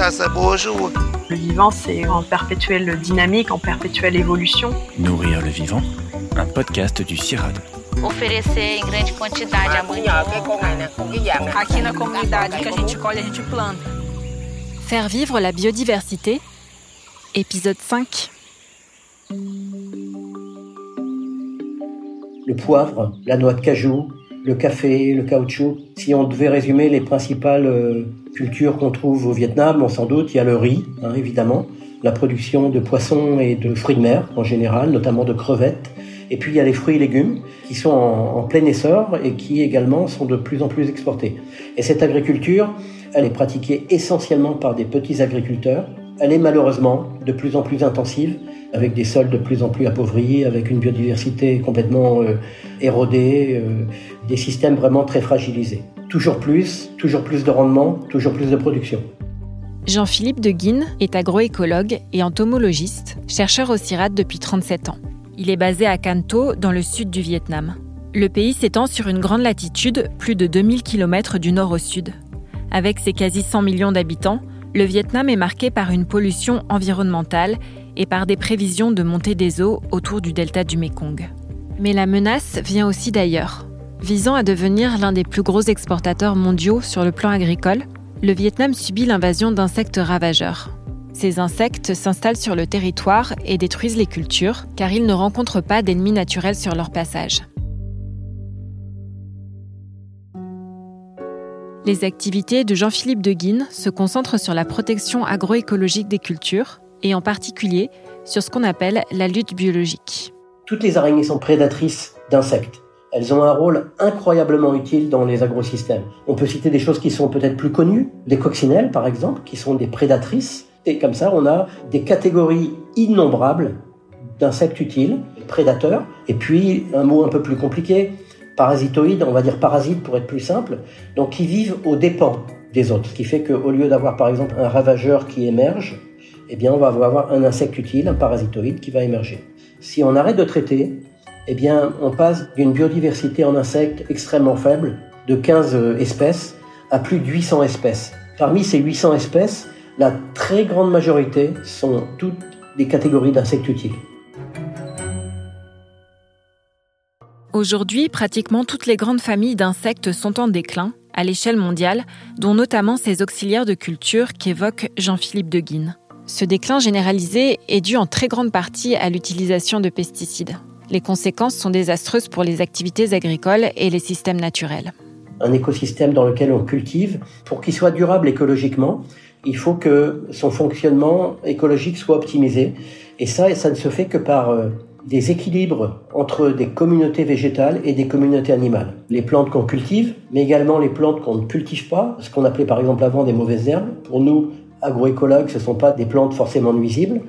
Le vivant, c'est en perpétuelle dynamique, en perpétuelle évolution. Nourrir le vivant, un podcast du CIRAD. Oferecer em grande quantidade a Aqui na comunidade que a gente colhe, a gente planta. Faire vivre la biodiversité, épisode 5. Le poivre, la noix de cajou, le café, le caoutchouc. Si on devait résumer les principales euh, cultures qu'on trouve au Vietnam, on sans doute, il y a le riz, hein, évidemment, la production de poissons et de fruits de mer en général, notamment de crevettes. Et puis il y a les fruits et légumes qui sont en, en plein essor et qui également sont de plus en plus exportés. Et cette agriculture, elle est pratiquée essentiellement par des petits agriculteurs. Elle est malheureusement de plus en plus intensive, avec des sols de plus en plus appauvris, avec une biodiversité complètement euh, érodée, euh, des systèmes vraiment très fragilisés. Toujours plus, toujours plus de rendement, toujours plus de production. Jean-Philippe de Guine est agroécologue et entomologiste, chercheur au CIRAD depuis 37 ans. Il est basé à Canto, dans le sud du Vietnam. Le pays s'étend sur une grande latitude, plus de 2000 km du nord au sud. Avec ses quasi 100 millions d'habitants, le Vietnam est marqué par une pollution environnementale et par des prévisions de montée des eaux autour du delta du Mekong. Mais la menace vient aussi d'ailleurs. Visant à devenir l'un des plus gros exportateurs mondiaux sur le plan agricole, le Vietnam subit l'invasion d'insectes ravageurs. Ces insectes s'installent sur le territoire et détruisent les cultures, car ils ne rencontrent pas d'ennemis naturels sur leur passage. Les activités de Jean-Philippe de Guine se concentrent sur la protection agroécologique des cultures, et en particulier sur ce qu'on appelle la lutte biologique. Toutes les araignées sont prédatrices d'insectes. Elles ont un rôle incroyablement utile dans les agrosystèmes. On peut citer des choses qui sont peut-être plus connues, des coccinelles par exemple, qui sont des prédatrices. Et comme ça, on a des catégories innombrables d'insectes utiles, prédateurs, et puis un mot un peu plus compliqué, parasitoïdes, on va dire parasites pour être plus simple, donc qui vivent aux dépens des autres. Ce qui fait qu'au lieu d'avoir par exemple un ravageur qui émerge, eh on va avoir un insecte utile, un parasitoïde qui va émerger. Si on arrête de traiter, eh on passe d'une biodiversité en insectes extrêmement faible, de 15 espèces, à plus de 800 espèces. Parmi ces 800 espèces, la très grande majorité sont toutes des catégories d'insectes utiles. Aujourd'hui, pratiquement toutes les grandes familles d'insectes sont en déclin à l'échelle mondiale, dont notamment ces auxiliaires de culture qu'évoque Jean-Philippe de Guine. Ce déclin généralisé est dû en très grande partie à l'utilisation de pesticides. Les conséquences sont désastreuses pour les activités agricoles et les systèmes naturels. Un écosystème dans lequel on cultive, pour qu'il soit durable écologiquement, il faut que son fonctionnement écologique soit optimisé. Et ça, ça ne se fait que par euh, des équilibres entre des communautés végétales et des communautés animales. Les plantes qu'on cultive, mais également les plantes qu'on ne cultive pas, ce qu'on appelait par exemple avant des mauvaises herbes. Pour nous, agroécologues, ce ne sont pas des plantes forcément nuisibles.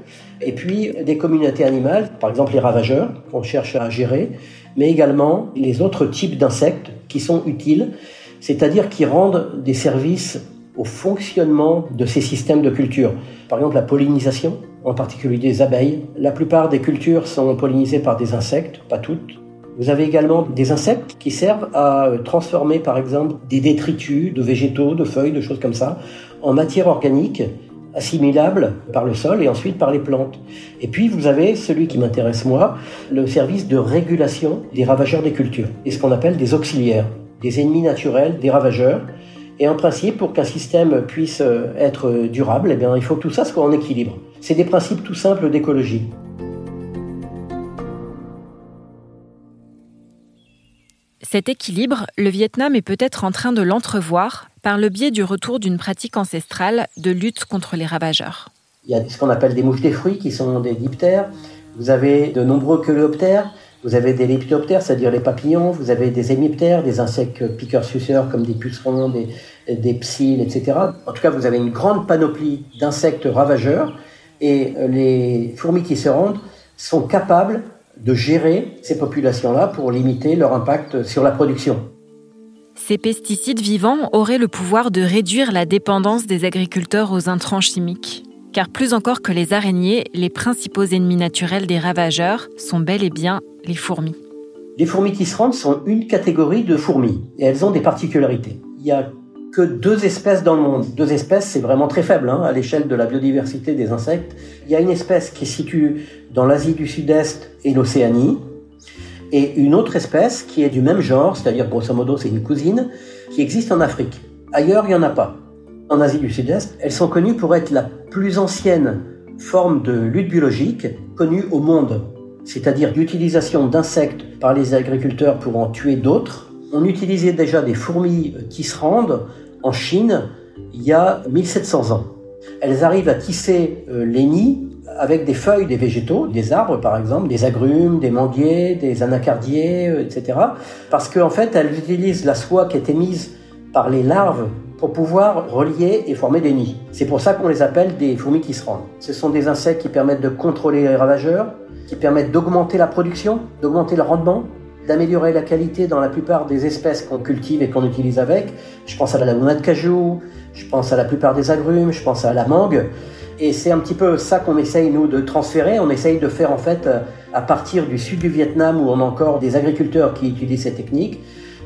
Et puis des communautés animales, par exemple les ravageurs, qu'on cherche à gérer, mais également les autres types d'insectes qui sont utiles, c'est-à-dire qui rendent des services au fonctionnement de ces systèmes de culture. Par exemple la pollinisation, en particulier des abeilles. La plupart des cultures sont pollinisées par des insectes, pas toutes. Vous avez également des insectes qui servent à transformer par exemple des détritus de végétaux, de feuilles, de choses comme ça, en matière organique assimilable par le sol et ensuite par les plantes. Et puis vous avez celui qui m'intéresse moi, le service de régulation des ravageurs des cultures, et ce qu'on appelle des auxiliaires, des ennemis naturels, des ravageurs. Et en principe, pour qu'un système puisse être durable, eh il faut que tout ça soit en équilibre. C'est des principes tout simples d'écologie. Cet équilibre, le Vietnam est peut-être en train de l'entrevoir par le biais du retour d'une pratique ancestrale de lutte contre les ravageurs. Il y a ce qu'on appelle des mouches des fruits qui sont des diptères. Vous avez de nombreux coléoptères. Vous avez des lepidoptères, c'est-à-dire les papillons. Vous avez des hémiptères, des insectes piqueurs-suceurs comme des pucerons, des, des psylles, etc. En tout cas, vous avez une grande panoplie d'insectes ravageurs. Et les fourmis qui se rendent sont capables de gérer ces populations-là pour limiter leur impact sur la production. Ces pesticides vivants auraient le pouvoir de réduire la dépendance des agriculteurs aux intrants chimiques. Car plus encore que les araignées, les principaux ennemis naturels des ravageurs sont bel et bien les fourmis. Les fourmis tisserandes sont une catégorie de fourmis et elles ont des particularités. Il y a que deux espèces dans le monde. Deux espèces, c'est vraiment très faible hein, à l'échelle de la biodiversité des insectes. Il y a une espèce qui se situe dans l'Asie du Sud-Est et l'Océanie, et une autre espèce qui est du même genre, c'est-à-dire grosso modo c'est une cousine, qui existe en Afrique. Ailleurs, il n'y en a pas. En Asie du Sud-Est, elles sont connues pour être la plus ancienne forme de lutte biologique connue au monde, c'est-à-dire d'utilisation d'insectes par les agriculteurs pour en tuer d'autres. On utilisait déjà des fourmis qui se rendent en Chine il y a 1700 ans. Elles arrivent à tisser euh, les nids avec des feuilles des végétaux, des arbres par exemple, des agrumes, des manguiers, des anacardiers, euh, etc. Parce qu'en fait, elles utilisent la soie qui est émise par les larves pour pouvoir relier et former des nids. C'est pour ça qu'on les appelle des fourmis qui se rendent. Ce sont des insectes qui permettent de contrôler les ravageurs, qui permettent d'augmenter la production, d'augmenter le rendement, d'améliorer la qualité dans la plupart des espèces qu'on cultive et qu'on utilise avec. Je pense à la noix de cajou, je pense à la plupart des agrumes, je pense à la mangue. Et c'est un petit peu ça qu'on essaye, nous, de transférer. On essaye de faire, en fait, euh, à partir du sud du Vietnam, où on a encore des agriculteurs qui utilisent ces techniques,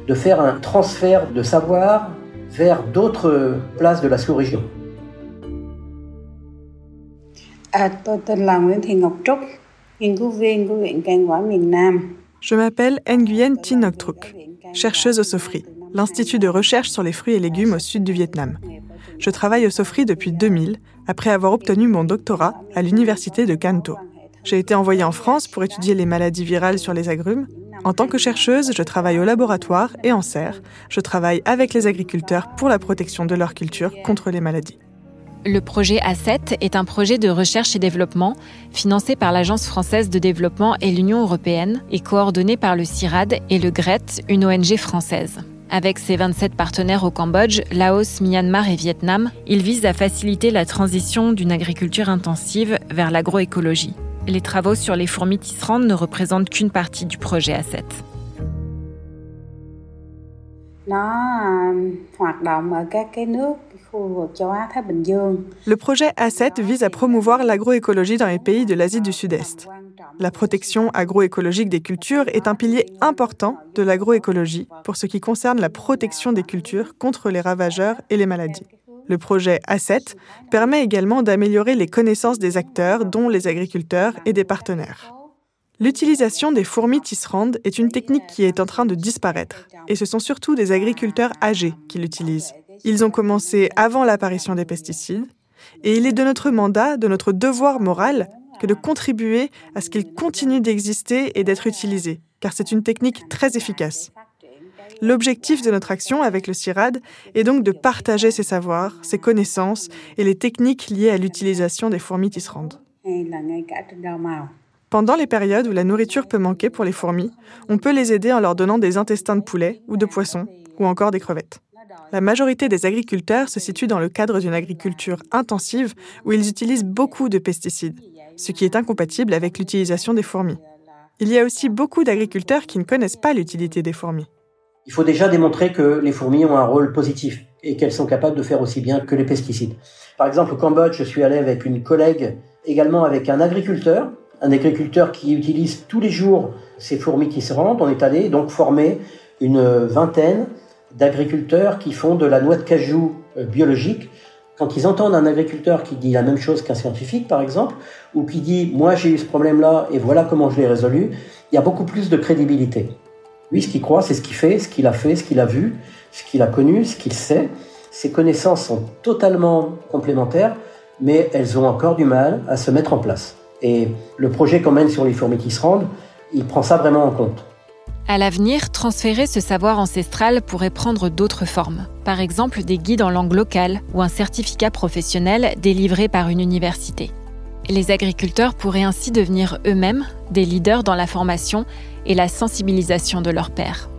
de faire un transfert de savoir vers d'autres places de la sous-région. Je m'appelle Nguyen Thi Ngoc Truc, chercheuse au SOFRI, l'Institut de recherche sur les fruits et légumes au sud du Vietnam. Je travaille au SOFRI depuis 2000, après avoir obtenu mon doctorat à l'université de Canto. J'ai été envoyée en France pour étudier les maladies virales sur les agrumes. En tant que chercheuse, je travaille au laboratoire et en serre. Je travaille avec les agriculteurs pour la protection de leur culture contre les maladies. Le projet A7 est un projet de recherche et développement financé par l'Agence française de développement et l'Union européenne et coordonné par le CIRAD et le GRET, une ONG française. Avec ses 27 partenaires au Cambodge, Laos, Myanmar et Vietnam, il vise à faciliter la transition d'une agriculture intensive vers l'agroécologie. Les travaux sur les fourmis tisserandes ne représentent qu'une partie du projet A7. Le projet A7 vise à promouvoir l'agroécologie dans les pays de l'Asie du Sud-Est. La protection agroécologique des cultures est un pilier important de l'agroécologie pour ce qui concerne la protection des cultures contre les ravageurs et les maladies. Le projet A7 permet également d'améliorer les connaissances des acteurs, dont les agriculteurs et des partenaires. L'utilisation des fourmis tisserandes est une technique qui est en train de disparaître, et ce sont surtout des agriculteurs âgés qui l'utilisent. Ils ont commencé avant l'apparition des pesticides, et il est de notre mandat, de notre devoir moral, que de contribuer à ce qu'ils continuent d'exister et d'être utilisés, car c'est une technique très efficace. L'objectif de notre action avec le CIRAD est donc de partager ces savoirs, ces connaissances et les techniques liées à l'utilisation des fourmis tisserandes. Pendant les périodes où la nourriture peut manquer pour les fourmis, on peut les aider en leur donnant des intestins de poulet ou de poisson, ou encore des crevettes. La majorité des agriculteurs se situent dans le cadre d'une agriculture intensive où ils utilisent beaucoup de pesticides, ce qui est incompatible avec l'utilisation des fourmis. Il y a aussi beaucoup d'agriculteurs qui ne connaissent pas l'utilité des fourmis. Il faut déjà démontrer que les fourmis ont un rôle positif et qu'elles sont capables de faire aussi bien que les pesticides. Par exemple, au Cambodge, je suis allé avec une collègue, également avec un agriculteur, un agriculteur qui utilise tous les jours ces fourmis qui se rendent. On est allé donc former une vingtaine d'agriculteurs qui font de la noix de cajou euh, biologique. Quand ils entendent un agriculteur qui dit la même chose qu'un scientifique, par exemple, ou qui dit moi j'ai eu ce problème-là et voilà comment je l'ai résolu, il y a beaucoup plus de crédibilité. Lui, ce qu'il croit, c'est ce qu'il fait, ce qu'il a fait, ce qu'il a vu, ce qu'il a connu, ce qu'il sait. Ses connaissances sont totalement complémentaires, mais elles ont encore du mal à se mettre en place. Et le projet qu'on mène sur les fourmis qui se rendent, il prend ça vraiment en compte. À l'avenir, transférer ce savoir ancestral pourrait prendre d'autres formes. Par exemple, des guides en langue locale ou un certificat professionnel délivré par une université. Les agriculteurs pourraient ainsi devenir eux-mêmes des leaders dans la formation et la sensibilisation de leurs pairs.